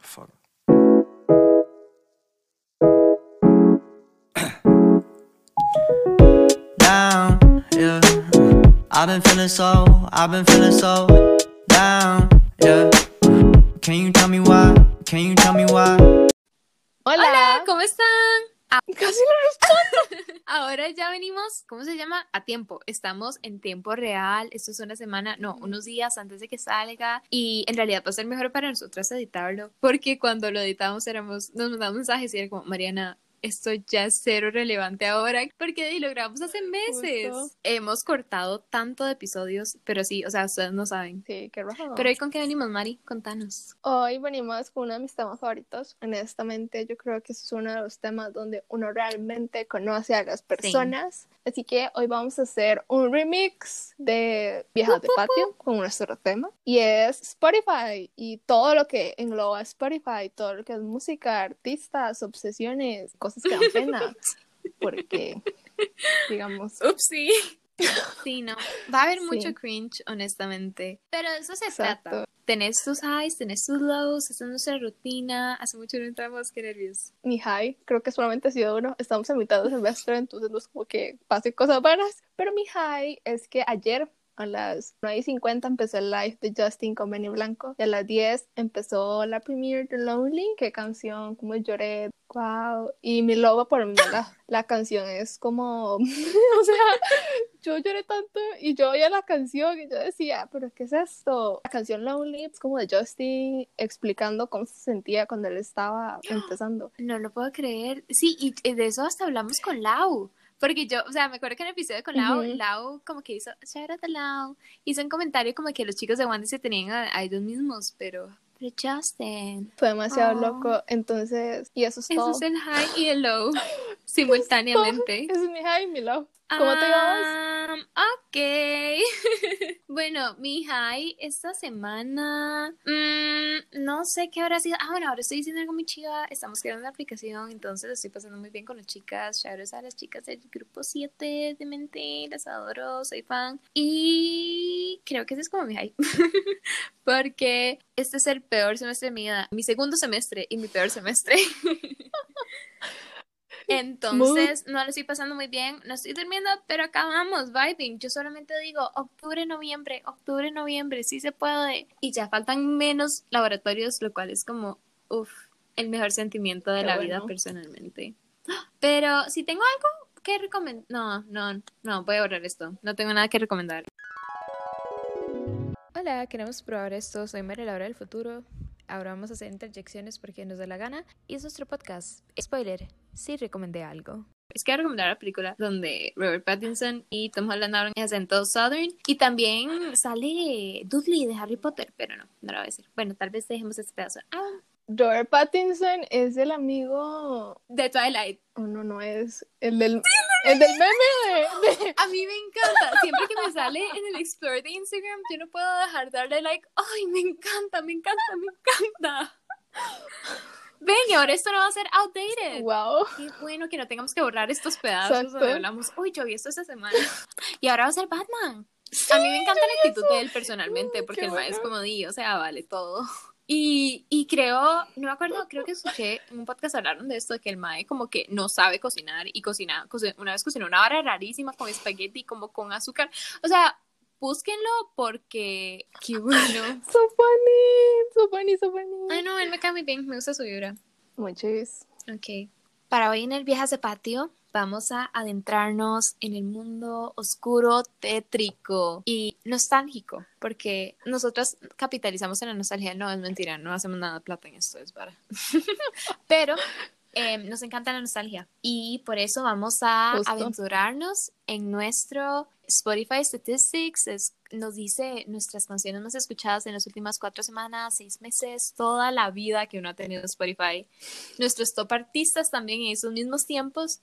Fuck. down, yeah. I've been feeling so, I've been feeling so down, yeah. Can you tell me why? Can you tell me why? Hola. Hola, ¿cómo están? Casi no respondo. Ahora ya venimos, ¿cómo se llama? A tiempo. Estamos en tiempo real. Esto es una semana, no, unos días antes de que salga. Y en realidad va a ser mejor para nosotras editarlo. Porque cuando lo editamos éramos, nos mandamos mensajes y era como, Mariana, esto ya es cero relevante ahora. Porque lo grabamos hace meses. Justo. Hemos cortado tanto de episodios, pero sí, o sea, ustedes no saben. Sí, qué rojo. Pero hoy con qué venimos, Mari? Contanos. Hoy venimos con uno de mis temas favoritos. Honestamente, yo creo que es uno de los temas donde uno realmente conoce a las personas. Así que hoy vamos a hacer un remix de Viejas de Patio con nuestro tema. Y es Spotify y todo lo que engloba Spotify, todo lo que es música, artistas, obsesiones, cosas que dan pena. Porque, digamos, Upsi. Sí, no. Va a haber Sí. mucho cringe, honestamente. Pero de eso se Exacto. trata. Tenés tus highs, tenés tus lows, esta es nuestra rutina. Hace mucho no entramos, qué nervios. mi high, creo que solamente ha sido uno. Estamos en mitad de semestre, entonces no es como que pase cosas buenas. Pero mi high es que ayer a las 9 y 50 empezó el live de Justin con Benny Blanco. Y a las 10 empezó la premiere de Lonely. Qué canción, como lloré. Wow. Y mi lobo por mí, la, la canción es como. o sea, yo lloré tanto y yo oía la canción y yo decía, ¿pero qué es esto? La canción Lonely es como de Justin explicando cómo se sentía cuando él estaba empezando. No lo puedo creer. Sí, y de eso hasta hablamos con Lau. Porque yo, o sea, me acuerdo que en el episodio con Lau, Ujú. Lau como que hizo, shout out a Lau, hizo un comentario como que los chicos de Wandy se tenían a, a ellos mismos, pero, pero Justin. Fue demasiado Oh. loco, entonces, y eso es Eso todo. es el high y el low simultáneamente. Es mi high y mi low. ¿Cómo te llamas? Um, ok. bueno, mi high esta semana. mm, no sé qué habrá sido. Ah, bueno, ahora estoy diciendo algo muy chiva. Estamos creando una aplicación, entonces estoy pasando muy bien con las chicas. Shoutouts a las chicas del grupo 7 de mente. Las adoro, soy fan. Y creo que ese es como mi high. Porque este es el peor semestre de mi vida. Mi segundo semestre y mi peor semestre. Entonces, no lo estoy pasando muy bien, no estoy durmiendo, pero acabamos vibing. Yo solamente digo octubre, noviembre, octubre, noviembre, sí se puede. Y ya faltan menos laboratorios, lo cual es como, uff, el mejor sentimiento de Qué la vida personalmente. Pero si tengo algo que recomendar, no, no, no, voy a borrar esto. No tengo nada que recomendar. Hola, queremos probar esto. Soy María Laura del futuro. Ahora vamos a hacer interjecciones porque nos da la gana. Y es nuestro podcast. Spoiler, sí recomendé algo. Es que voy a recomendar la película donde Robert Pattinson y Tom Holland hablan en acento Southern. Y también sale Dudley de Harry Potter, pero no, no lo voy a decir. Bueno, tal vez dejemos este pedazo. Ah, Robert Pattinson es el amigo. de Twilight. Oh, no, no es. El del, el del meme de. de- A mí me encanta. Siempre que me sale en el Explore de Instagram, yo no puedo dejar de darle like. Ay, me encanta, me encanta, me encanta. Ven, y ahora esto no va a ser outdated. Wow. Qué bueno que no tengamos que borrar estos pedazos Exacto. donde hablamos, uy, yo vi esto esta semana. Y ahora va a ser Batman. a mí me encanta la actitud de él personalmente, porque el mae es bueno. como di, o sea, vale todo. Y, y creo, no me acuerdo, creo que escuché en un podcast hablaron de esto, de que el mae como que no sabe cocinar y cocina, co- una vez cocinó una vara rarísima con espagueti, como con azúcar. O sea, búsquenlo porque, qué bueno. So funny. So funny, so funny. Ay, no, él me cae muy bien, me gusta su vibra. Muchis. Ok. Para hoy en el Viajes de Patio vamos a adentrarnos en el mundo oscuro, tétrico y nostálgico, porque nosotros capitalizamos en la nostalgia. No, es mentira, no hacemos nada de plata en esto, es para. Pero eh, nos encanta la nostalgia y por eso vamos a Justo. aventurarnos en nuestro Spotify Statistics. Es- nos dice nuestras canciones más escuchadas en las últimas cuatro semanas, seis meses, toda la vida que uno ha tenido Spotify. Nuestros top artistas también en esos mismos tiempos.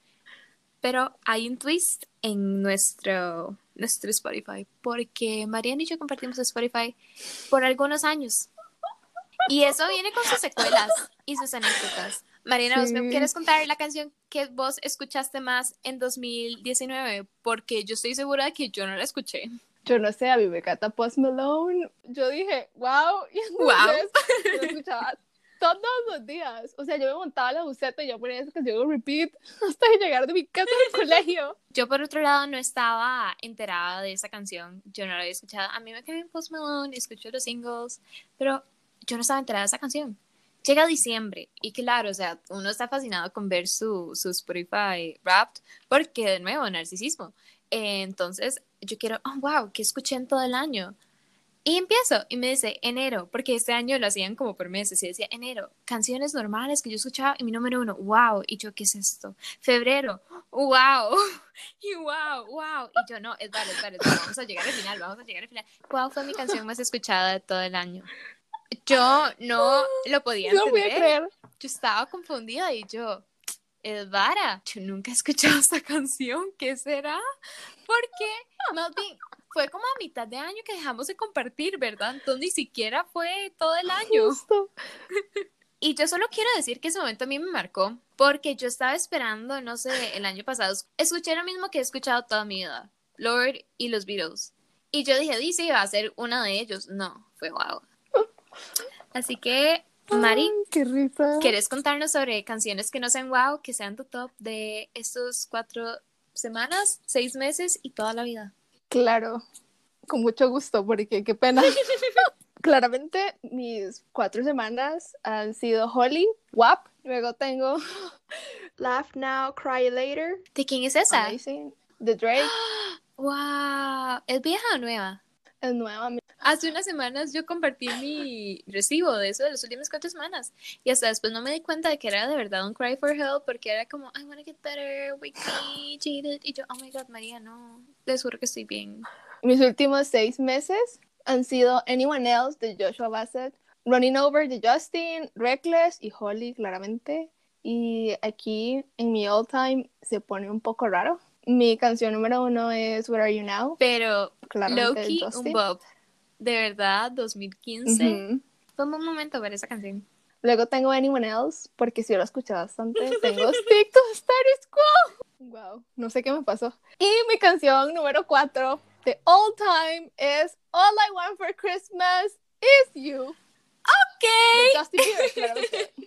Pero hay un twist en nuestro, nuestro Spotify, porque Mariana y yo compartimos Spotify por algunos años. Y eso viene con sus secuelas y sus anécdotas. Mariana, ¿vos me Sí. quieres contar la canción que vos escuchaste más en 2019? Porque yo estoy segura de que yo no la escuché. Yo no sé, a mí me encanta Post Malone. Yo dije, wow, y entonces yo lo escuchaba todos los días. O sea, yo me montaba la buceta y yo ponía esa canción en repeat hasta llegar de mi casa al colegio. Yo, por otro lado, no estaba enterada de esa canción. Yo no la había escuchado. A mí me cae bien Post Malone, escucho los singles, pero yo no estaba enterada de esa canción. Llega diciembre y claro, o sea, uno está fascinado con ver su, su Spotify Wrapped porque, de nuevo, narcisismo. entonces, yo quiero, oh, wow, que escuché en todo el año. Y empiezo y me dice enero, porque este año lo hacían como por meses y decía enero, canciones normales que yo escuchaba y mi número uno, wow, y yo, ¿qué es esto? Febrero, wow, y wow, wow, y yo, no, es vale, es vale, vamos a llegar al final, vamos a llegar al final. ¿Cuál fue mi canción más escuchada de todo el año? Yo no lo podía entender. No voy a creer. Yo estaba confundida y yo, Edvara, yo nunca he escuchado esta canción, ¿qué será? Porque, más bien, fue como a mitad de año que dejamos de compartir, ¿verdad? Entonces ni siquiera fue todo el año. Y yo solo quiero decir que ese momento a mí me marcó, porque yo estaba esperando, no sé, el año pasado, escuché lo mismo que he escuchado toda mi vida, Lord y los Beatles. Y yo dije, dice, va a ser una de ellos. No, fue wow. Así que, Mari, qué risa. ¿quieres contarnos sobre canciones que no sean wow, que sean tu top de estos cuatro semanas, seis meses y toda la vida? Claro, con mucho gusto, porque qué pena. Claramente mis cuatro semanas han sido Holly, WAP, luego tengo Laugh Now, Cry Later. ¿De quién es esa? Amazing. The Drake. ¡Wow! ¿Es vieja o nueva? Es nueva. Hace unas semanas yo compartí mi recibo de eso de las últimas cuatro semanas y hasta después no me di cuenta de que era de verdad un cry for help porque era como I wanna get better, wake me, cheated y yo, oh my god, María, no, te juro que estoy bien. Mis últimos seis meses han sido Anyone Else de Joshua Bassett, Running Over de Justin, Reckless y Holly, claramente. Y aquí en mi all time se pone un poco raro. Mi canción número uno es Where Are You Now? Pero Loki, un Bob de verdad, 2015. Fue un buen momento ver esa canción. Luego tengo Anyone Else, porque si lo escuché bastante. Tengo Stick to Status Quo. Wow, no sé qué me pasó. Y mi canción número 4 de all time es All I Want for Christmas is You. Ok.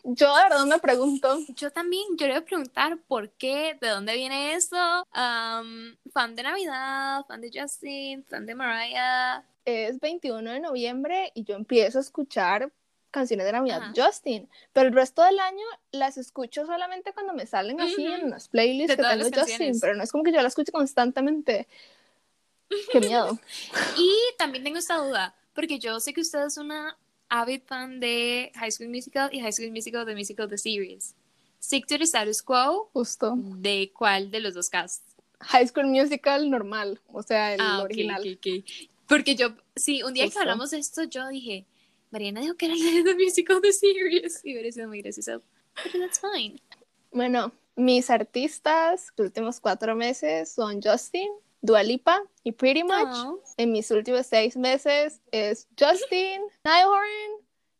Yo de verdad me pregunto. Yo también, yo le voy a preguntar por qué, de dónde viene eso. fan de Navidad, fan de Justin, fan de Mariah. Es 21 de noviembre y yo empiezo a escuchar canciones de Navidad Justin, pero el resto del año las escucho solamente cuando me salen así en las playlists que tengo Justin, pero no es como que yo las escuche constantemente. Qué miedo. y también tengo esta duda, porque yo sé que usted es una avid fan de High School Musical y High School Musical, The Musical, The Series. Stick to the status quo. Justo. ¿De cuál de los dos casts? High School Musical normal, o sea, el ah, original. Porque yo, sí, un día que hablamos de esto, yo dije, Mariana dijo que era de The Musical, The Series. Y hubiera sido muy gracioso. Pero that's fine. Bueno, mis artistas los últimos cuatro meses son Justin, Dualipa y Pretty Much. En mis últimos seis meses es Justin, Niall Horan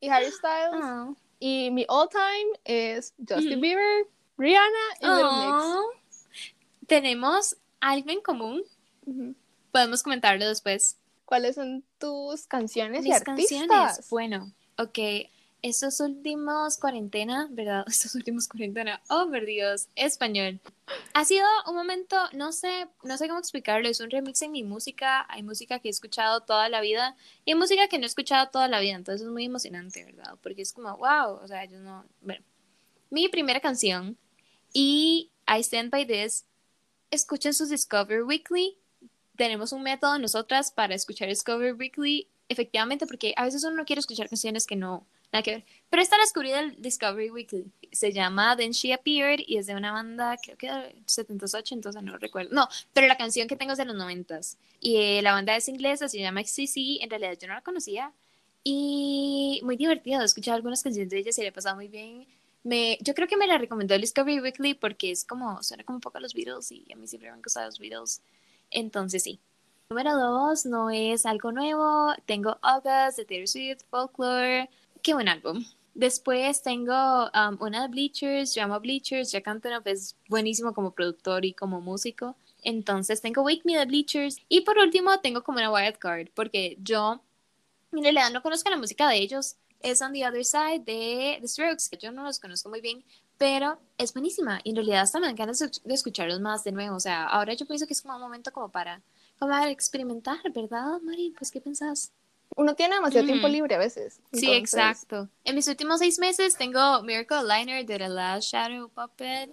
y Harry Styles. Y mi all time es Justin Bieber, Rihanna y Little Mix. Tenemos algo en común. Podemos comentarlo después. ¿Cuáles son tus canciones y artistas? Canciones. Bueno, ok estos últimos cuarentena, ¿verdad? Estos últimos cuarentena, oh, por Dios, español. Ha sido un momento, no sé, no sé cómo explicarlo, es un remix en mi música, hay música que he escuchado toda la vida y hay música que no he escuchado toda la vida, entonces es muy emocionante, ¿verdad? Porque es como, wow, o sea, yo no, bueno, mi primera canción y I Stand By This, escuchen sus Discover Weekly, tenemos un método nosotras para escuchar Discover Weekly, efectivamente, porque a veces uno no quiere escuchar canciones que no, Nada que ver. Pero esta la descubrí del Discovery Weekly. Se llama Then She Appeared y es de una banda, creo que de 78, entonces no recuerdo. No, pero la canción que tengo es de los 90 Y eh, la banda es inglesa, se llama XCC. En realidad yo no la conocía. Y muy divertido. Escuchar algunas canciones de ella, se le ha pasado muy bien. Me, yo creo que me la recomendó el Discovery Weekly porque es como, suena como un poco a los Beatles y a mí siempre me han gustado los Beatles. Entonces sí. Número dos, no es algo nuevo. Tengo August de Taylor Swift, Folklore qué buen álbum. Después tengo um, una de Bleachers, llama Bleachers, Jack Antonoff es buenísimo como productor y como músico. Entonces tengo Wake Me the Bleachers. Y por último tengo como una wild card, porque yo en realidad no conozco la música de ellos. Es On the Other Side de The Strokes, que yo no los conozco muy bien, pero es buenísima. Y en realidad hasta me encanta de escucharlos más de nuevo. O sea, ahora yo pienso que es como un momento como para, como para experimentar, ¿verdad, Mari? Pues, ¿qué pensás? Uno tiene demasiado tiempo Ujú. libre a veces. Sí, entonces- exacto. En mis últimos seis meses tengo Miracle Liner de The Last Shadow Puppet.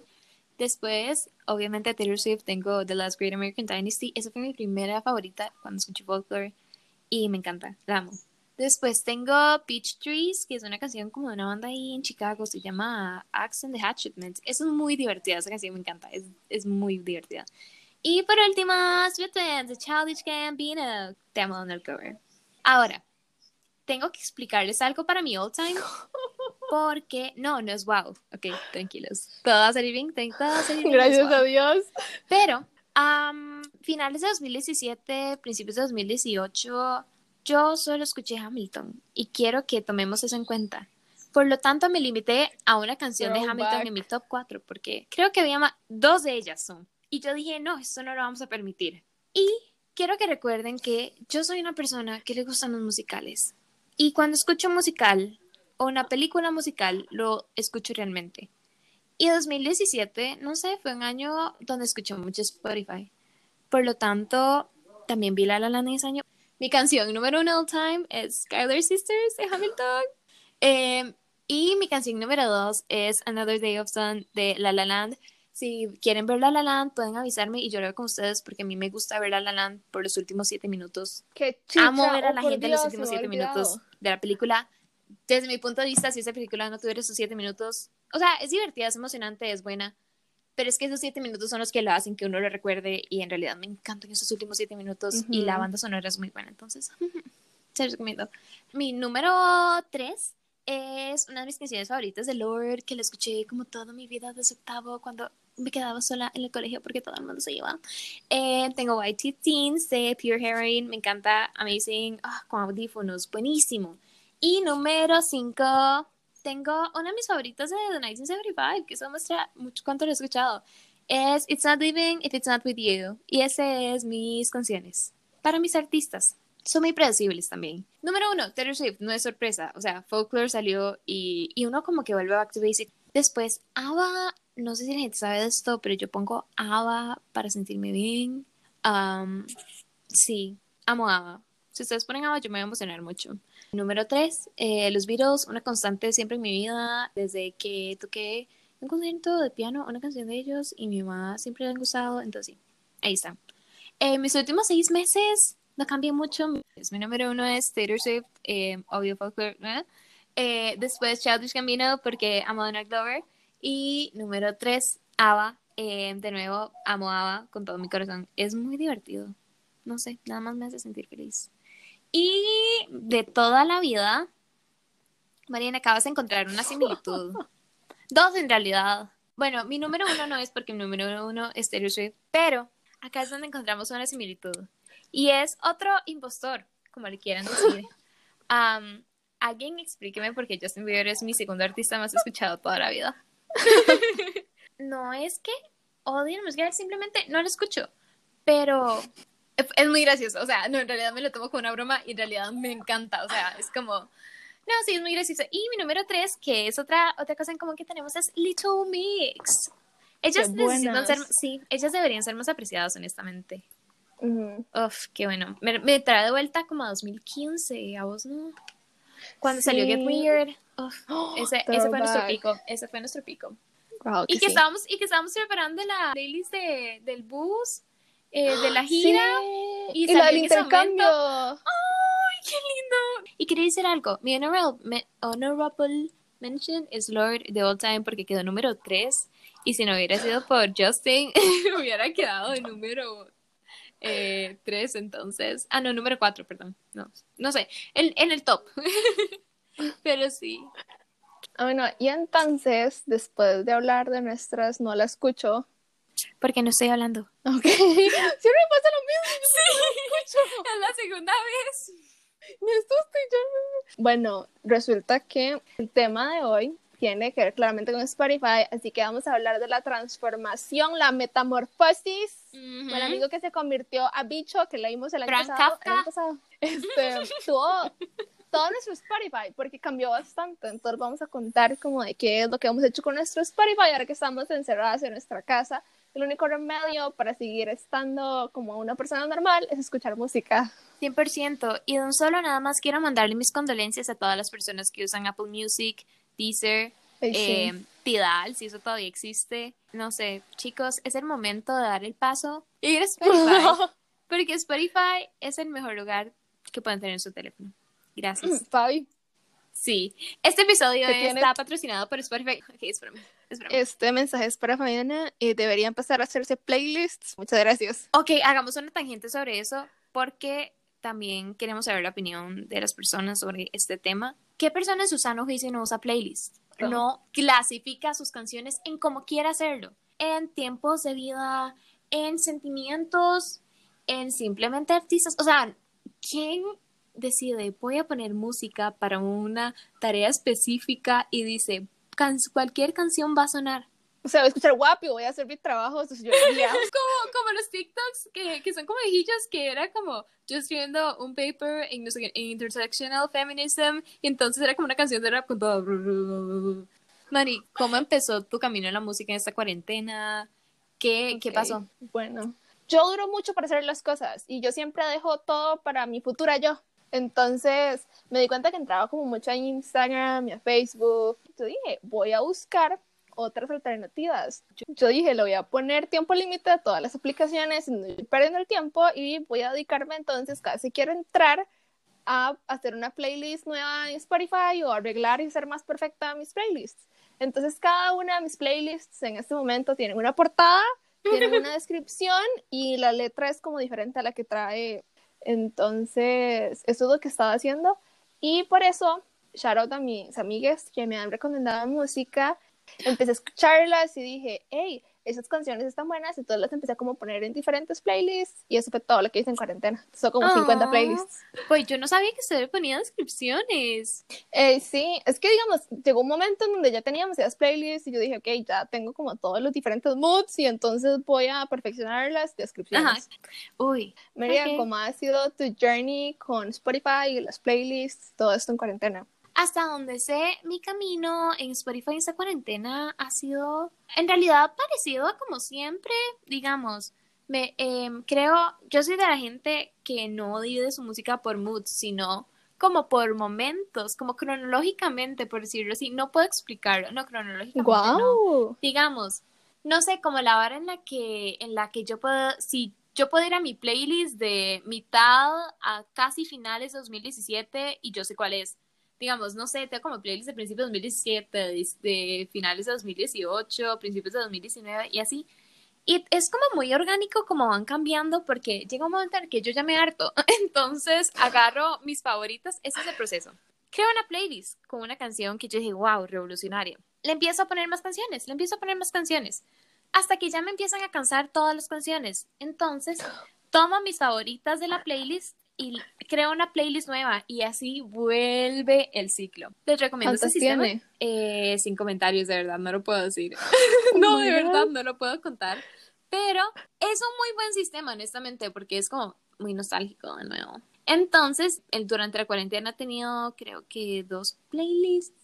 Después, obviamente, Taylor Swift tengo The Last Great American Dynasty. Esa fue mi primera favorita cuando escuché folklore y me encanta, la amo. Después tengo Peach Trees, que es una canción como de una banda ahí en Chicago, se llama Axe and the Hatchetments. Es muy divertida, esa canción me encanta, es, es muy divertida. Y por último, Sweatpants de Childish Gambino, te amo en el cover. Ahora, tengo que explicarles algo para mi old time. Porque, no, no es wow. Ok, tranquilos. Todo va a salir bien, todo va a salir bien. Gracias wow. a Dios. Pero, finales de 2017, principios de 2018, yo solo escuché Hamilton y quiero que tomemos eso en cuenta. Por lo tanto, me limité a una canción de Hamilton en mi top 4 porque creo que había ma- dos de ellas son. Y yo dije, no, esto no lo vamos a permitir. Y quiero que recuerden que yo soy una persona que le gustan los musicales. Y cuando escucho musical o una película musical, lo escucho realmente. Y 2017, no sé, fue un año donde escuché mucho Spotify. Por lo tanto, también vi La La Land ese año. Mi canción número uno all time es Skylar Sisters de Hamilton. Eh, y mi canción número dos es Another Day of Sun de La La Land. Si quieren ver La La Land, pueden avisarme y yo lo veo con ustedes porque a mí me gusta ver La La Land por los últimos siete minutos. Qué chicha. Amo ver a oh, la por gente en los Dios, últimos siete minutos de la película. Desde mi punto de vista, si esa película no tuviera esos siete minutos, o sea, es divertida, es emocionante, es buena, pero es que esos siete minutos son los que lo hacen que uno lo recuerde y en realidad me encantan esos últimos siete minutos y la banda sonora es muy buena, entonces se los recomiendo. Mi número tres es una de mis canciones favoritas de Lord, que la escuché como toda mi vida desde octavo cuando me quedaba sola en el colegio porque todo el mundo se iba. Eh, tengo White Teens de Pure Heroin, me encanta, amazing, ah, con audífonos, buenísimo. Y número 5, tengo una de mis favoritas de The 1975, que eso muestra mucho cuánto lo he escuchado. Es It's Not Living If It's Not With You. Y ese es mis canciones. Para mis artistas. Son muy predecibles también. Número uno, Taylor Swift, no es sorpresa. O sea, Folklore salió y, y uno como que vuelve back to basic. Después, ABBA, no sé si la gente sabe de esto, pero yo pongo ABBA para sentirme bien. Am, sí, amo ABBA. Si ustedes ponen ABBA, yo me voy a emocionar mucho. Número 3, los Beatles, una constante siempre en mi vida, desde que toqué un concierto de piano, una canción de ellos, y mi mamá siempre le han gustado, entonces ahí está. Eh, mis últimos seis meses no cambié mucho. Mi número uno es Taylor Swift, eh, obvio folklore, ¿eh? Eh, después Childish Gambino, porque amo a Donald. Y número 3, ABBA. Eh, de nuevo, amo a ABBA con todo mi corazón. Es muy divertido. No sé, nada más me hace sentir feliz. Y de toda la vida, Mariana, acabas de encontrar una similitud. Dos en realidad. Bueno, mi número uno no es porque mi número uno es Taylor Swift, pero acá es donde encontramos una similitud. Y es otro impostor, como le quieran decir. Alguien explíqueme por qué Justin Bieber es mi segundo artista más escuchado toda la vida. no es que odie la simplemente no lo escucho. Pero es muy gracioso. O sea, no, en realidad me lo tomo como una broma y en realidad me encanta. O sea, es como. No, sí, es muy gracioso. Y mi número tres, que es otra, otra cosa en común que tenemos, es Little Mix. Ellas necesitan ser, sí, ellas deberían ser más apreciadas, honestamente. Ujú. Uf, qué bueno. Me, me trae de vuelta como a 2015, a vos, ¿no? Cuando salió Get Sí. Weird. Uf, Oh, ese, ese fue nuestro pico. Ese fue nuestro pico. Wow, Y que, sí. estábamos, y que estábamos preparando la playlist de, del bus, eh, de la gira. Sí. y Y, la del intercambio. ¡Ay, qué lindo! Y quería decir algo. Mi honorable, honorable mention es Lord de All Time porque quedó número 3. Y si no hubiera sido por Justin, hubiera quedado de número 3 entonces. Ah, no, número 4, perdón. No, no sé. En, en el top. Pero sí. Ah, bueno, y entonces, después de hablar de nuestras no la escucho. Porque no estoy hablando. Ok. Siempre me pasa lo mismo. Sí, es la segunda vez. Me asusta y yo no- Bueno, resulta que el tema de hoy tiene que ver claramente con Spotify, así que vamos a hablar de la transformación, la metamorfosis. Ujú. El amigo que se convirtió a bicho, que leímos el año, Frank pasado, el Kafka. año pasado, este, tuvo todo nuestro Spotify, porque cambió bastante. Entonces vamos a contar como de qué es lo que hemos hecho con nuestro Spotify ahora que estamos encerradas en nuestra casa. El único remedio para seguir estando como una persona normal es escuchar música. 100%. Y de un solo nada más quiero mandarle mis condolencias a todas las personas que usan Apple Music, Deezer, sí. eh, Tidal, si eso todavía existe. No sé, chicos, es el momento de dar el paso y ir a Spotify. porque Spotify es el mejor lugar que pueden tener en su teléfono. Gracias. Fabi, Sí, este episodio ¿Qué está patrocinado por Spotify. Ok, espérame, espérame. este mensaje es para Fabiana y debería empezar a hacerse playlists. Muchas gracias. Ok, hagamos una tangente sobre eso porque también queremos saber la opinión de las personas sobre este tema. ¿Qué persona en su sano juicio no usa playlist? Ajá. No clasifica sus canciones en como quiera hacerlo. En tiempos de vida, en sentimientos, en simplemente artistas. O sea, ¿quién decide voy a poner música para una tarea específica y dice "Can- cualquier canción va a sonar? O sea, voy a escuchar guapi, voy a hacer mi trabajo. Entonces yo como, como los TikToks que, que son como viejillos que era como yo escribiendo un paper en, no sé en intersectional feminism y entonces era como una canción de rap con todo. Mari, ¿cómo empezó tu camino en la música en esta cuarentena? ¿Qué, ¿qué pasó? Bueno, yo duro mucho para hacer las cosas y yo siempre dejo todo para mi futura yo. Entonces me di cuenta que entraba como mucho a Instagram y a Facebook. Yo dije, voy a buscar otras alternativas. Yo, yo dije, le voy a poner tiempo límite a todas las aplicaciones, perdiendo el tiempo y voy a dedicarme entonces, casi quiero entrar a hacer una playlist nueva en Spotify o arreglar y hacer más perfecta mis playlists. Entonces cada una de mis playlists en este momento tienen una portada, tienen una descripción y la letra es como diferente a la que trae. Entonces, eso es lo que estaba haciendo. Y por eso, shout out a mis amigas que me han recomendado música. Empecé a escucharlas y dije, hey, esas canciones están buenas. Entonces las empecé a como poner en diferentes playlists. Y eso fue todo lo que hice en cuarentena. Son como 50 Ah. playlists. Pues yo no sabía que se le ponía descripciones. Eh, sí, es que digamos, llegó un momento en donde ya teníamos esas playlists y yo dije, ok, ya tengo como todos los diferentes moods y entonces voy a perfeccionar las descripciones. Ajá. Uy, Miriam, Ok. ¿cómo ha sido tu journey con Spotify y las playlists, todo esto en cuarentena? Hasta donde sé, mi camino en Spotify en esta cuarentena ha sido en realidad parecido a como siempre, digamos. Me em, creo, yo soy de la gente que no divide su música por moods, sino como por momentos, como cronológicamente, por decirlo así. No puedo explicarlo, no cronológicamente. no ¡Wow! digamos, no sé, como la hora en la que, en la que yo puedo, si yo puedo ir a mi playlist de mitad a casi finales de 2017 y yo sé cuál es. Digamos, no sé, tengo como playlist de principios de 2017, de, de finales de 2018, principios de 2019 y así. Y es como muy orgánico como van cambiando porque llega un momento en el que yo ya me harto. Entonces agarro mis favoritas. Ese es el proceso. Creo una playlist con una canción que yo dije, wow, revolucionaria. Le empiezo a poner más canciones, le empiezo a poner más canciones. Hasta que ya me empiezan a cansar todas las canciones. Entonces, tomo mis favoritas de la playlist y creo una playlist nueva y así vuelve el ciclo. Les recomiendo este ¿Cuántas sistema. tiene? Eh, sin comentarios, de verdad, no lo puedo decir. no, de verdad, no lo puedo contar. Pero es un muy buen sistema, honestamente, porque es como muy nostálgico de nuevo. Entonces, el, durante la cuarentena he tenido, creo que, dos playlists.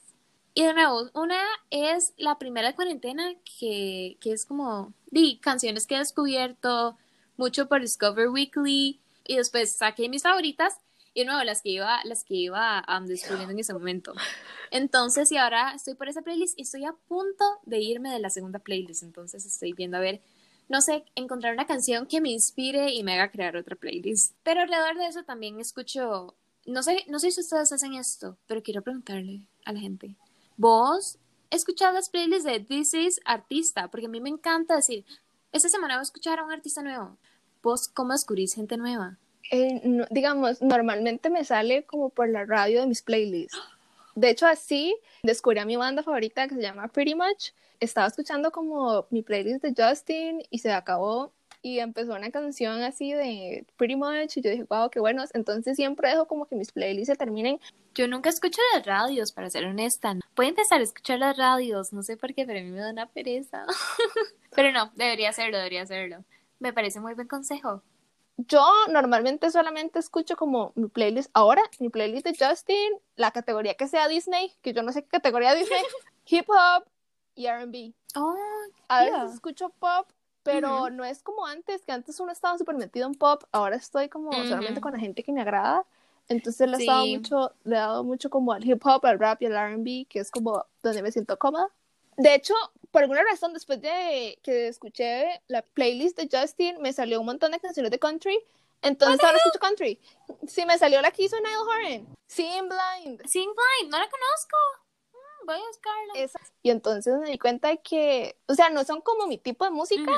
Y de nuevo, una es la primera de cuarentena, que, que es como di, canciones que he descubierto mucho por Discover Weekly. Y después saqué mis favoritas y nuevo las que iba, las que iba um, descubriendo en ese momento. Entonces, y ahora estoy por esa playlist y estoy a punto de irme de la segunda playlist. Entonces estoy viendo a ver, no sé, encontrar una canción que me inspire y me haga crear otra playlist. Pero alrededor de eso también escucho, no sé, no sé si ustedes hacen esto, pero quiero preguntarle a la gente. ¿Vos escuchás las playlists de This is Artista? Porque a mí me encanta decir, esta semana voy a escuchar a un artista nuevo. ¿Vos cómo descubrís gente nueva? Eh, no- digamos, normalmente me sale como por la radio de mis playlists. De hecho, así descubrí a mi banda favorita que se llama Pretty Much. Estaba escuchando como mi playlist de Justin y se acabó y empezó una canción así de Pretty Much y yo dije, wow, qué buenos. Entonces siempre dejo como que mis playlists se terminen. Yo nunca escucho las radios, para ser honesta. Voy a empezar a escuchar las radios, no sé por qué, pero a mí me da una pereza. pero no, debería hacerlo, debería hacerlo. Me parece muy buen consejo. Yo normalmente solamente escucho como mi playlist ahora, mi playlist de Justin, la categoría que sea Disney, que yo no sé qué categoría Disney, hip hop y RB. Oh, A yeah. veces escucho pop, pero Ujú. no es como antes, que antes uno estaba súper metido en pop, ahora estoy como solamente Ujú. con la gente que me agrada. Entonces le he, estado Sí. mucho, le he dado mucho como al hip hop, al rap y al RB, que es como donde me siento cómoda. De hecho, por alguna razón, después de que escuché la playlist de Justin, me salió un montón de canciones de country. Entonces ahora escucho country. Sí, me salió la que hizo Niall Horan. Seeing Blind. Sing Blind, no la conozco. Mm, voy a buscarla. Esa. Y entonces me di cuenta de que, o sea, no son como mi tipo de música,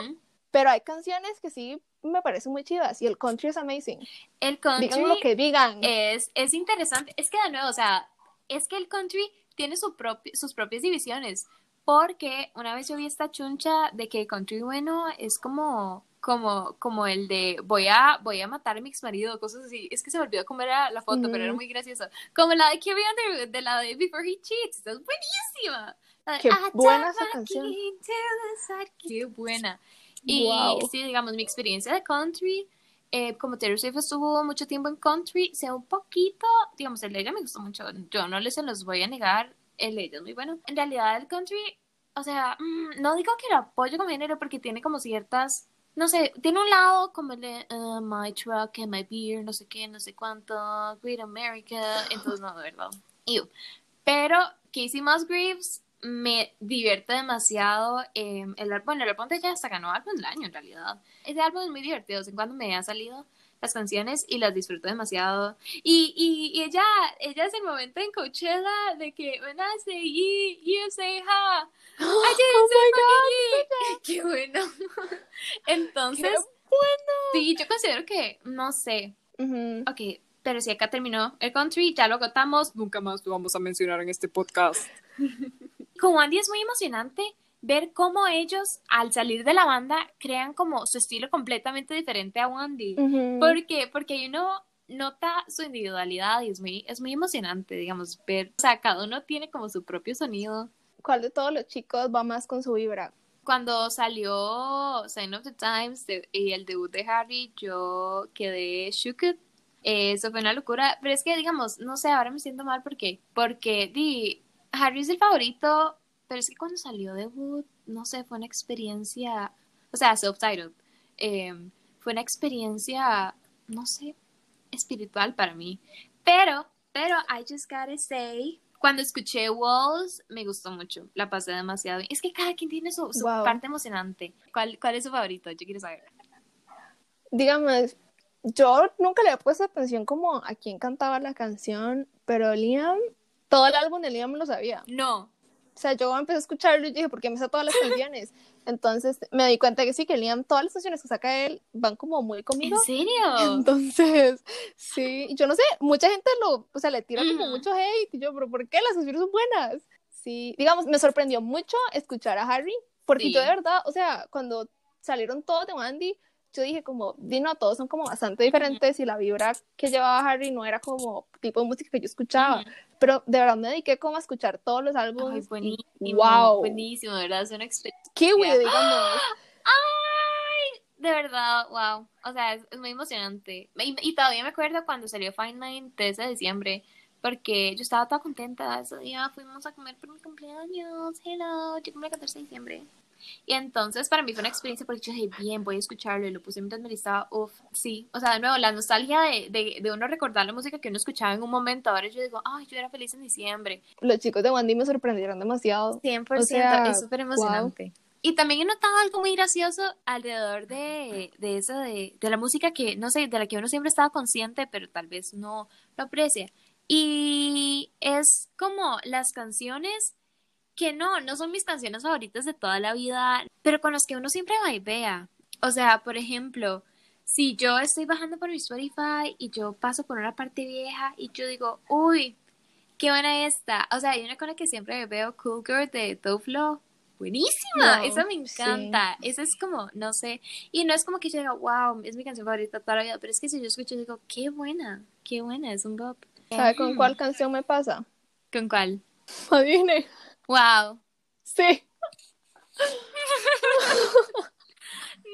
pero hay canciones que sí me parecen muy chivas y el country es amazing. El country Digan lo que digan. es, es interesante. Es que de nuevo, o sea, es que el country tiene su propio, sus propias divisiones. Porque una vez yo vi esta chuncha de que country bueno es como, como, como el de voy a, voy a matar a mi ex marido, cosas así. Es que se me olvidó cómo era la foto, pero era muy gracioso. Como la de Carrie Underwood, de la de Before He Cheats. Es buenísima. La de, Qué "I buena esa canción. into the side". Qué buena. Y Wow. sí, digamos, mi experiencia de country, eh, como Taylor Swift estuvo mucho tiempo en country, sea un poquito, digamos, el de ella me gustó mucho. Yo no les se los voy a negar, el de es muy bueno. En realidad, el country, o sea, mm, no digo que lo apoyo como género porque tiene como ciertas, no sé, tiene un lado como el de uh, My Truck and My Beer, no sé qué, no sé cuánto, Great America, entonces no, de verdad. Ew. Pero Casey Musgraves me divierte demasiado. eh, el álbum, bueno, el álbum de ella hasta ganó álbum del año en realidad. Ese álbum es muy divertido, de vez en cuando me han salido las canciones y las disfruto demasiado. Y, y, y ella, ella es el momento en Coachella de que when I say ye, you say ha. I Oh say my ye. Qué bueno. Entonces, ¡Qué sí, yo considero que, no sé, Ujú. ok, pero si acá terminó el country, ya lo agotamos, nunca más lo vamos a mencionar en este podcast. Con Wandy es muy emocionante ver cómo ellos, al salir de la banda, crean como su estilo completamente diferente a Wandy. Ujú. ¿Por qué? Porque uno nota su individualidad y es muy, es muy emocionante, digamos, ver, o sea, cada uno tiene como su propio sonido. ¿Cuál de todos los chicos va más con su vibra? Cuando salió Sign of the Times de- y el debut de Harry, yo quedé shooked. Eh, Eso fue una locura, pero es que, digamos, no sé, ahora me siento mal porque, porque, di, Harry es el favorito, pero es que cuando salió debut, no sé, fue una experiencia, o sea, self-titled, eh, fue una experiencia, no sé, espiritual para mí. Pero, pero, I just gotta say, cuando escuché Walls, me gustó mucho, la pasé demasiado bien. Es que cada quien tiene su, su Wow. parte emocionante. ¿Cuál, ¿Cuál es su favorito? Yo quiero saber. Dígame, yo nunca le he puesto atención como a quién cantaba la canción, pero Liam, todo el álbum de Liam lo sabía. No. O sea, yo empecé a escucharlo y dije, ¿por qué me sé todas las canciones? Entonces me di cuenta que sí, que Liam, todas las canciones que saca él van como muy conmigo. ¿En serio? Entonces, sí, yo no sé, mucha gente lo, o sea, le tira como Ujú. mucho hate, y yo, pero ¿por qué las canciones son buenas? Sí, digamos, me sorprendió mucho escuchar a Harry, porque Sí. yo de verdad, o sea, cuando salieron todos de Wandy, yo dije como, Dino, todos son como bastante diferentes y la vibra que llevaba Harry no era como tipo de música que yo escuchaba, Ujú. Pero de verdad me dediqué como a escuchar todos los Ay, álbumes. y buenísimo. wow, Buenísimo, de verdad, es una experiencia. kiwi, digamos. ¡Ay! De verdad, wow. O sea, es, es muy emocionante. Y, y todavía me acuerdo cuando salió Fine Line 13 de diciembre, porque yo estaba toda contenta. Ese día fuimos a comer por mi cumpleaños. Hello, yo cumple el 14 de diciembre. Y entonces para mí fue una experiencia porque yo dije, bien, voy a escucharlo. Y lo puse mientras me listaba. Uf, sí. O sea, de nuevo, la nostalgia de, de, de uno recordar la música que uno escuchaba en un momento. Ahora yo digo, ay, yo era feliz en diciembre. Los chicos de Wandy me sorprendieron demasiado. 100%, O sea, es súper emocionante. Y también he notado algo muy gracioso alrededor de, de eso, de, de la música que, no sé, de la que uno siempre estaba consciente, pero tal vez no lo aprecia. Y es como las canciones que no, no son mis canciones favoritas de toda la vida, pero con las que uno siempre vea. O sea, por ejemplo, si yo estoy bajando por mi Spotify y yo paso por una parte vieja y yo digo, uy, qué buena esta. O sea, hay una con la que siempre veo Cool Girl de Dove Lo. buenísima, No, esa me sí. encanta, esa es como, no sé, y no es como que yo diga, wow, es mi canción favorita toda la vida, pero es que si yo escucho digo, qué buena, qué buena, es un bop. ¿Sabe con Ujú. cuál canción me pasa? ¿Con cuál? Adivine. Wow. Sí.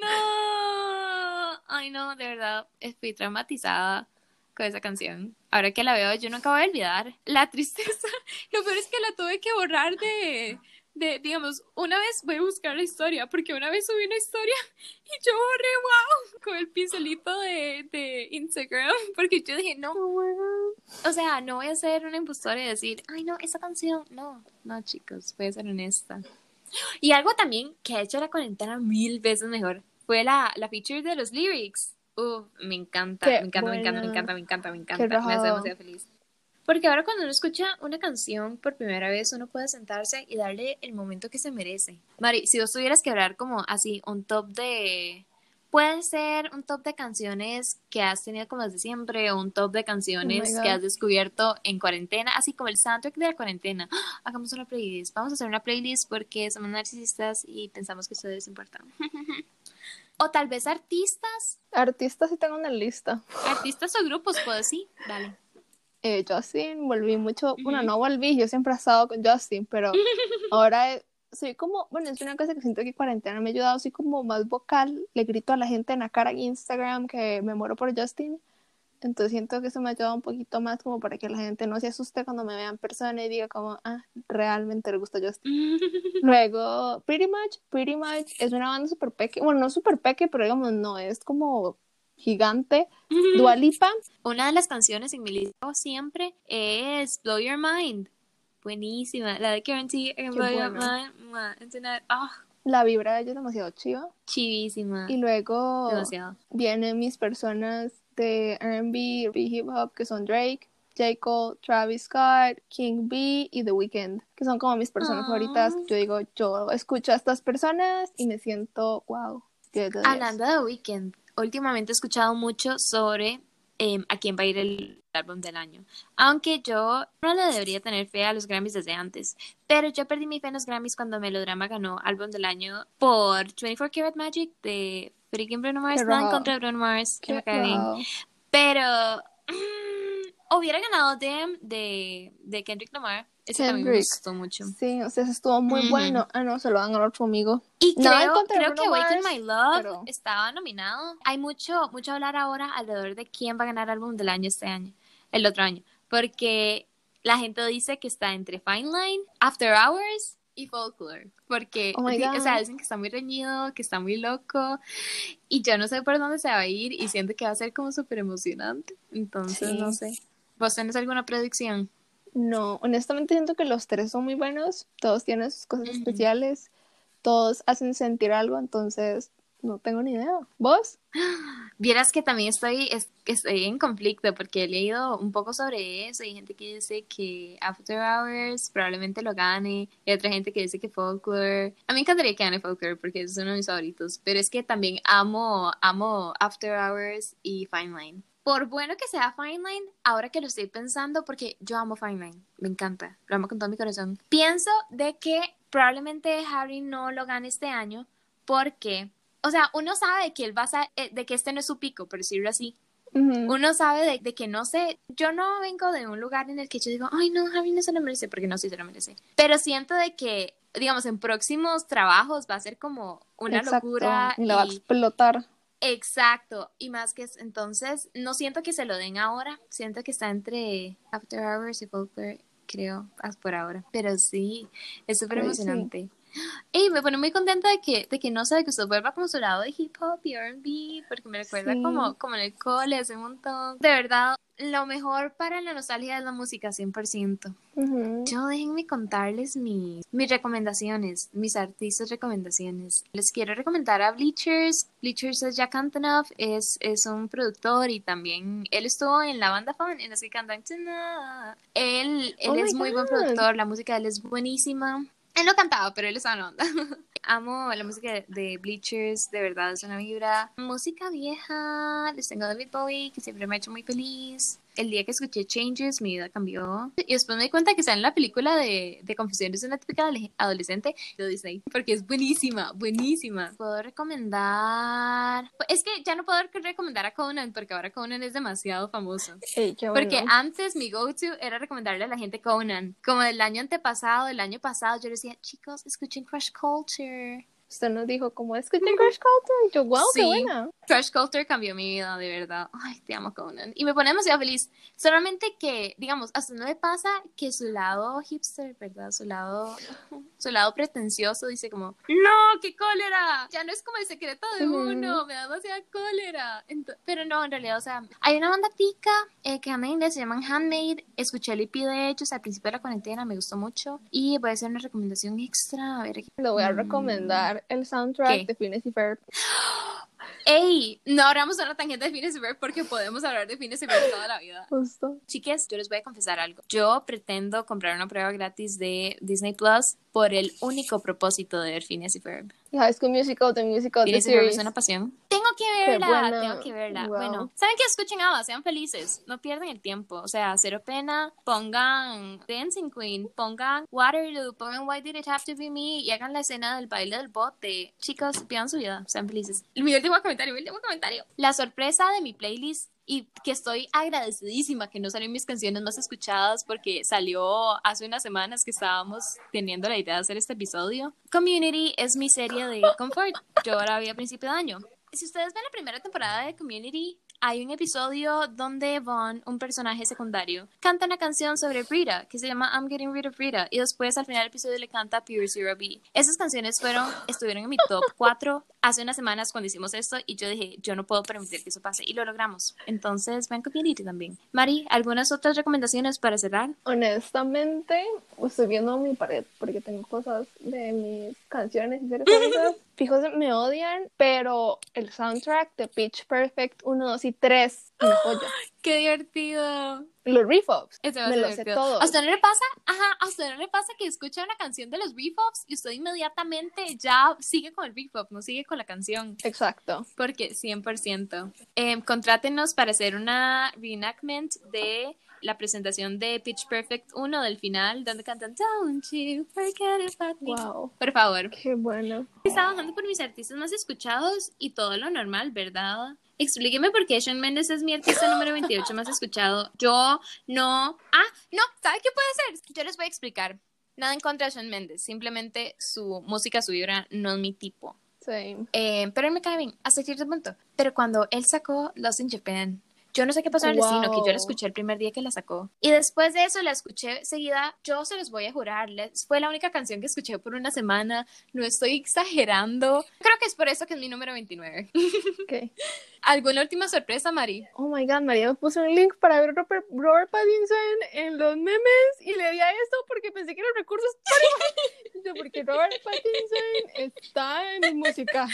No, ay no, de verdad, estoy traumatizada con esa canción. Ahora que la veo, yo nunca voy a olvidar la tristeza. Lo peor es que la tuve que borrar de, de, digamos, una vez voy a buscar la historia, porque una vez subí una historia y yo borré, wow, con el pincelito de, de Instagram, porque yo dije, no, o sea, no voy a ser una impostora y decir, ay no, esa canción, no, no chicos, voy a ser honesta. Y algo también que ha hecho la cuarentena mil veces mejor fue la, la feature de los lyrics. Uf, me encanta, Qué me encanta, me encanta, me encanta, me encanta, me encanta, me hace demasiado feliz. Porque ahora cuando uno escucha una canción por primera vez, uno puede sentarse y darle el momento que se merece. Mari, si vos tuvieras que hablar como así, un top de... Puede ser un top de canciones que has tenido como desde siempre o un top de canciones Oh que has descubierto en cuarentena, así como el soundtrack de la cuarentena. ¡Ah! Hagamos una playlist. Vamos a hacer una playlist porque somos narcisistas y pensamos que eso es importante. o tal vez artistas, Artistas sí tengo una lista. artistas o grupos, pues sí, dale. Eh, Justin, volví mucho, bueno, no volví, yo siempre he estado con Justin, pero ahora eh, soy como, bueno, es una cosa que siento que cuarentena me ha ayudado, soy como más vocal, le grito a la gente en la cara en Instagram que me muero por Justin, entonces siento que eso me ha ayudado un poquito más como para que la gente no se asuste cuando me vea en persona y diga como, ah, realmente le gusta Justin. Luego, Pretty Much, Pretty Much es una banda súper peque, bueno, no súper peque, pero digamos, no, es como gigante. Dua Lipa, Una de las canciones en mi lista siempre es Blow Your Mind. Buenísima. La de can Qué Blow Your. Mind. Ah, la vibra de ella es demasiado chiva. chivísima. Y luego Demasiado. vienen mis personas de R&B, hip hop, que son Drake, J. Cole, Travis Scott, King B y The Weeknd, que son como mis personas Ah. favoritas. Yo digo, yo escucho a estas personas y me siento, wow. 10 de 10. Hablando de Weekend, últimamente he escuchado mucho sobre em, a quién va a ir el álbum del año. Aunque yo no le debería tener fe a los Grammys desde antes. Pero yo perdí mi fe en los Grammys cuando Melodrama ganó álbum del año por 24 Karat Magic de freaking Bruno Mars. Raro. contra Bruno Mars. Que Qué me cae bien. raro. Pero mm, hubiera ganado Dem de, de Kendrick Lamar. Ese también me gustó mucho. Sí, o sea, eso estuvo muy bueno. Ah, no, se lo dan al otro amigo. Y creo, creo que Mars, My Love pero- estaba nominado. Hay mucho, mucho hablar ahora alrededor de quién va a ganar álbum del año este año, el otro año. Porque la gente dice que está entre Fine Line, After Hours y Folklore. Porque, Oh o sea, dicen que está muy reñido, que está muy loco. Y yo no sé por dónde se va a ir y siento que va a ser como súper emocionante. Entonces, Sí. no sé. ¿Vos tenés alguna predicción? No, honestamente siento que los tres son muy buenos. Todos tienen sus cosas especiales. Todos hacen sentir algo, entonces no tengo ni idea. ¿Vos? Vieras que también estoy, es- estoy en conflicto porque he leído un poco sobre eso. Hay gente que dice que After Hours probablemente lo gane. Y otra gente que dice que Folklore. A mí me encantaría que gane Folklore porque es uno de mis favoritos. Pero es que también amo, amo After Hours y Fine Line. Por bueno que sea Fine Line, ahora que lo estoy pensando, porque yo amo Fine Line, me encanta, lo amo con todo mi corazón. Pienso de que probablemente Harry no lo gane este año porque o sea, uno sabe que él va a eh, de que este no es su pico, por decirlo así. Uno sabe de, de que no sé, yo no vengo de un lugar en el que yo digo, ay no, Harry no se lo merece, porque no, sí se lo merece. Pero siento de que, digamos, en próximos trabajos va a ser como una Exacto, locura. Y la va a explotar. Exacto, y más que es, entonces, no siento que se lo den ahora, siento que está entre After Hours y Folklore, creo, as- por ahora. Pero sí, es súper emocionante. Y me pone muy contenta de que, de que no sé, que usted vuelva como su lado de hip hop y R&B, porque me recuerda Sí. como, como en el cole hace un montón. De verdad, lo mejor para la nostalgia es la música, 100%. Ujú. Yo déjenme contarles mis, mis recomendaciones, mis artistas recomendaciones. Les quiero recomendar a Bleachers. Bleachers es Jack Antonoff, es, es un productor y también él estuvo en la banda Fun, en las que cantan. Él, él Oh es muy buen God. productor, la música de él es buenísima. Él no cantaba, pero él estaba en onda. Amo la música de, Bleachers, de verdad es una vibra. Música vieja, les tengo David Bowie, que siempre me ha hecho muy feliz. El día que escuché Changes, mi vida cambió. Y después me di cuenta que está en la película de, de Confesiones de una típica adolescente de Disney, porque es buenísima, buenísima. Puedo recomendar. Es que ya no puedo recomendar a Conan, porque ahora Conan es demasiado famoso. Sí, qué Porque antes mi go-to era recomendarle a la gente Conan. Como el año antepasado, el año pasado, yo decía, chicos, escuchen Crush Culture. Usted nos dijo como escuché Crash Culture. Y yo, wow, qué buena. Crush Culture cambió mi vida, de verdad. Ay, te amo, Conan. Y me pone demasiado feliz. Solamente que, digamos, a usted no le pasa que su lado hipster, ¿verdad? Su lado, su lado pretencioso dice como, no, qué cólera. Ya no es como el secreto de uno, me da demasiada cólera. Ento- pero no, en realidad, o sea, hay una banda tica eh, que anda en inglés, se llaman Handmade. Escuché el EP de ellos al principio de la cuarentena, me gustó mucho. Y voy a hacer una recomendación extra. A ver. Le voy a Mm. El soundtrack ¿Qué? de Phineas y Ferb. ¡Ey! No abramos una tangente de Phineas y Ferb porque podemos hablar de Phineas y Ferb toda la vida. Justo. Chiques, yo les voy a confesar algo. Yo pretendo comprar una prueba gratis de Disney Plus por el único propósito de ver Phineas y Ferb. Y High School Musical, The Musical, The Series. es una pasión. Tengo que verla, buena. tengo que verla. Wow. Bueno, ¿saben qué? Escuchen Ava, sean felices, no pierdan el tiempo. O sea, cero pena, pongan Dancing Queen, pongan Waterloo, pongan Why Did It Have to Be Me y hagan la escena del baile del bote. Chicos, pidan su vida, sean felices. Mi último comentario, mi último comentario. La sorpresa de mi playlist y que estoy agradecidísima que no salieron mis canciones más escuchadas porque salió hace unas semanas que estábamos teniendo la idea de hacer este episodio. Community es mi serie de confort. Yo la vi a principio de año. Si ustedes ven la primera temporada de Community, hay un episodio donde Vaughn, un personaje secundario, canta una canción sobre Rita que se llama I'm Getting Rid of Rita y después al final del episodio le canta Pure Zero B. Esas canciones fueron, estuvieron en mi top 4 hace unas semanas cuando hicimos esto y yo dije, yo no puedo permitir que eso pase y lo logramos. Entonces, ven Community también. Mari, ¿algunas otras recomendaciones para cerrar? Honestamente, estoy viendo mi pared porque tengo cosas de mis canciones y favoritas. Fijos me odian, pero el soundtrack de Pitch Perfect 1, 2 y 3, joya. ¡Qué divertido! Los refobs, me los sé todos. ¿A usted no le pasa? Ajá, ¿a usted no le pasa que escucha una canción de los Refops y usted inmediatamente ya sigue con el Refop, no sigue con la canción? Exacto. Porque 100%. Eh, contrátenos para hacer una reenactment de la presentación de Pitch Perfect 1 del final, donde cantan Don't you forget about me. Wow. Por favor. Qué bueno. Estaba bajando por mis artistas más escuchados y todo lo normal, ¿verdad? Explíqueme por qué Shawn Mendes es mi artista número 28 más escuchado. Yo no. Ah, no, ¿sabe qué puede ser? Yo les voy a explicar. Nada en contra de Shawn Mendes, simplemente su música, su vibra no es mi tipo. Sí. Eh, pero él me cae bien, hasta cierto punto. Pero cuando él sacó Lost in Japan, yo no sé qué pasó en el destino, que yo Wow. la escuché el primer día que la sacó. Y después de eso la escuché seguida, yo se los voy a jurar, fue la única canción que escuché por una semana, no estoy exagerando. Creo que es por eso que es mi número 29. Ok. ¿Alguna última sorpresa, Mari? Oh my god, María me puso un link para ver Robert, Robert Pattinson en los memes y le di a esto porque pensé que eran recursos. Yo, porque Robert Pattinson está en música.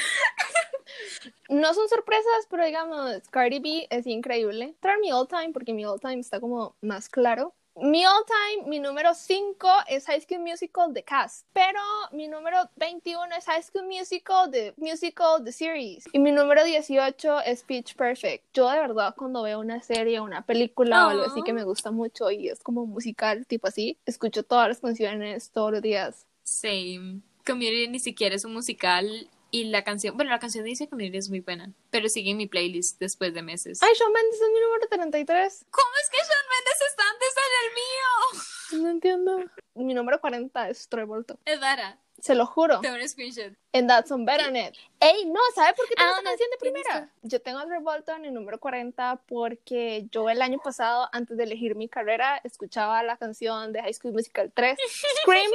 No son sorpresas, pero digamos, Cardi B es increíble. Traer mi all time porque mi all time está como más claro. Mi all time, mi número 5 es High School Musical The Cast, pero mi número 21 es High School Musical The Musical The Series y mi número 18 es Pitch Perfect. Yo de verdad cuando veo una serie, una película o algo así que me gusta mucho y es como musical, tipo así, escucho todas las canciones todos los días. Same. Community ni siquiera es un musical y la canción, bueno, la canción dice Community es muy buena, pero sigue en mi playlist después de meses. Ay, Shawn Mendes es mi número 33. ¿Cómo es que Shawn Mendes está antes en el mío? No entiendo. Mi número 40 es Troy Bolton. Es Dara, Se lo juro. te un screenshot. And that's on better on it. Ey, no, ¿sabe por qué tengo Ah, esta no, canción de ¿quién primera? Yo tengo a Troy Bolton en número 40 porque yo el año pasado, antes de elegir mi carrera, escuchaba la canción de High School Musical 3, Scream,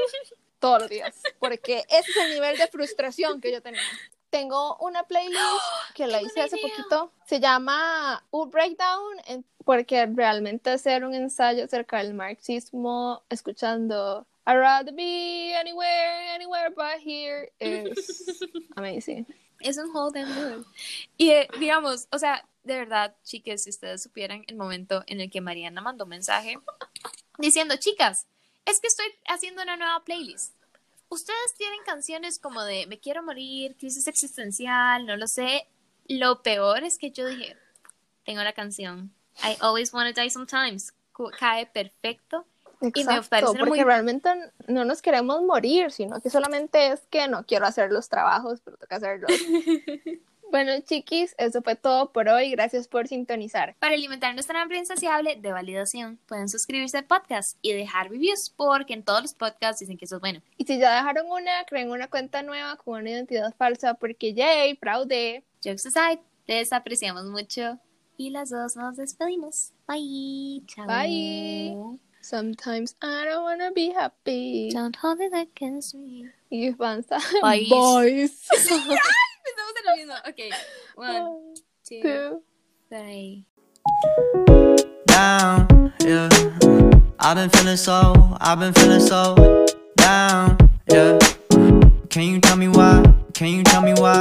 todos los días. Porque ese es el nivel de frustración que yo tenía. Tengo una playlist que la hice hace poquito. Se llama U Breakdown porque realmente hacer un ensayo acerca del marxismo escuchando I'd rather be anywhere, anywhere but here es amazing. Es un whole damn mood. Y eh, digamos, o sea, de verdad, chicas, si ustedes supieran el momento en el que Mariana mandó un mensaje diciendo, chicas, es que estoy haciendo una nueva playlist. Ustedes tienen canciones como de Me quiero morir, crisis existencial, no lo sé. Lo peor es que yo dije, tengo la canción I always want to die sometimes. Cae perfecto. Y me Exacto, parece porque muy- realmente no nos queremos morir, sino que solamente es que no quiero hacer los trabajos, pero toca hacerlos. bueno, chiquis, eso fue todo por hoy. Gracias por sintonizar. Para alimentar nuestra hambre insaciable de validación, pueden suscribirse al podcast y dejar reviews porque en todos los podcasts dicen que eso es bueno. Y si ya dejaron una, creen una cuenta nueva con una identidad falsa, porque yay, fraude. Jokes aside, les apreciamos mucho y las dos nos despedimos. Bye. Chao. Bye. Sometimes I don't wanna be happy. Don't hold it against me. Y fansa. Bye. Boys. Estamos en lo mismo. Ok. One, two, Two. three. down, yeah. I've been feeling so, I've been feeling so down, yeah. Can you tell me why? Can you tell me why?